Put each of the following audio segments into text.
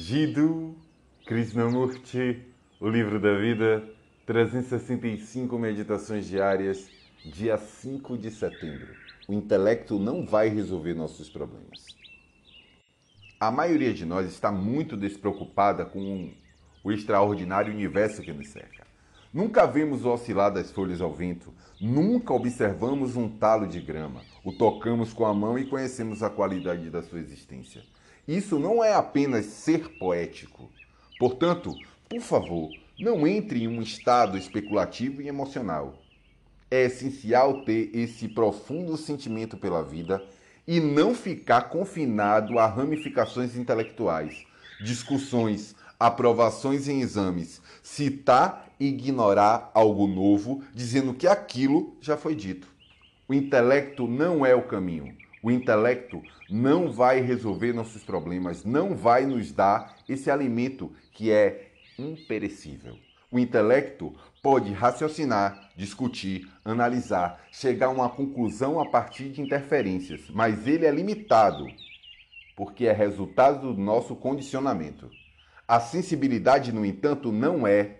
Jiddu Krishnamurti, O Livro da Vida, 365 Meditações Diárias, dia 5 de setembro. O intelecto não vai resolver nossos problemas. A maioria de nós está muito despreocupada com o extraordinário universo que nos cerca. Nunca vemos o oscilar das folhas ao vento, nunca observamos um talo de grama, o tocamos com a mão e conhecemos a qualidade da sua existência. Isso não é apenas ser poético. Portanto, por favor, não entre em um estado especulativo e emocional. É essencial ter esse profundo sentimento pela vida e não ficar confinado a ramificações intelectuais, discussões, aprovações em exames, citar e ignorar algo novo, dizendo que aquilo já foi dito. O intelecto não é o caminho. O intelecto não vai resolver nossos problemas, não vai nos dar esse alimento que é imperecível. O intelecto pode raciocinar, discutir, analisar, chegar a uma conclusão a partir de interferências, mas ele é limitado, porque é resultado do nosso condicionamento. A sensibilidade, no entanto, não é.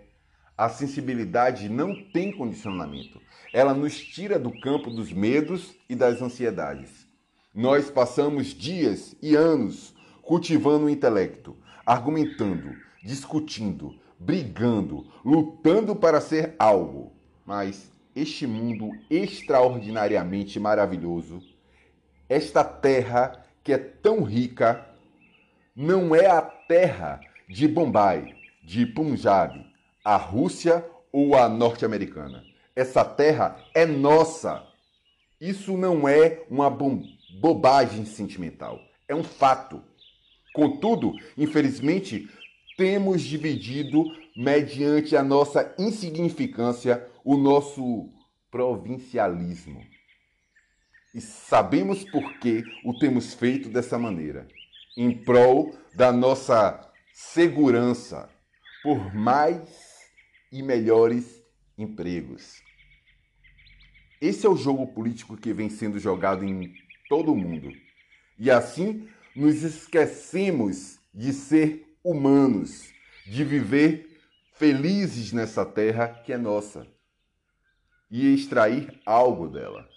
A sensibilidade não tem condicionamento. Ela nos tira do campo dos medos e das ansiedades. Nós passamos dias e anos cultivando o intelecto, argumentando, discutindo, brigando, lutando para ser algo. Mas este mundo extraordinariamente maravilhoso, esta terra que é tão rica, não é a terra de Bombay, de Punjab, a Rússia ou a norte-americana. Essa terra é nossa. Isso não é uma bomba bobagem sentimental. É um fato. Contudo, infelizmente, temos dividido, mediante a nossa insignificância, o nosso provincialismo. E sabemos por que o temos feito dessa maneira em prol da nossa segurança, por mais e melhores empregos. Esse é o jogo político que vem sendo jogado em todo mundo. E assim nos esquecemos de ser humanos, de viver felizes nessa terra que é nossa e extrair algo dela.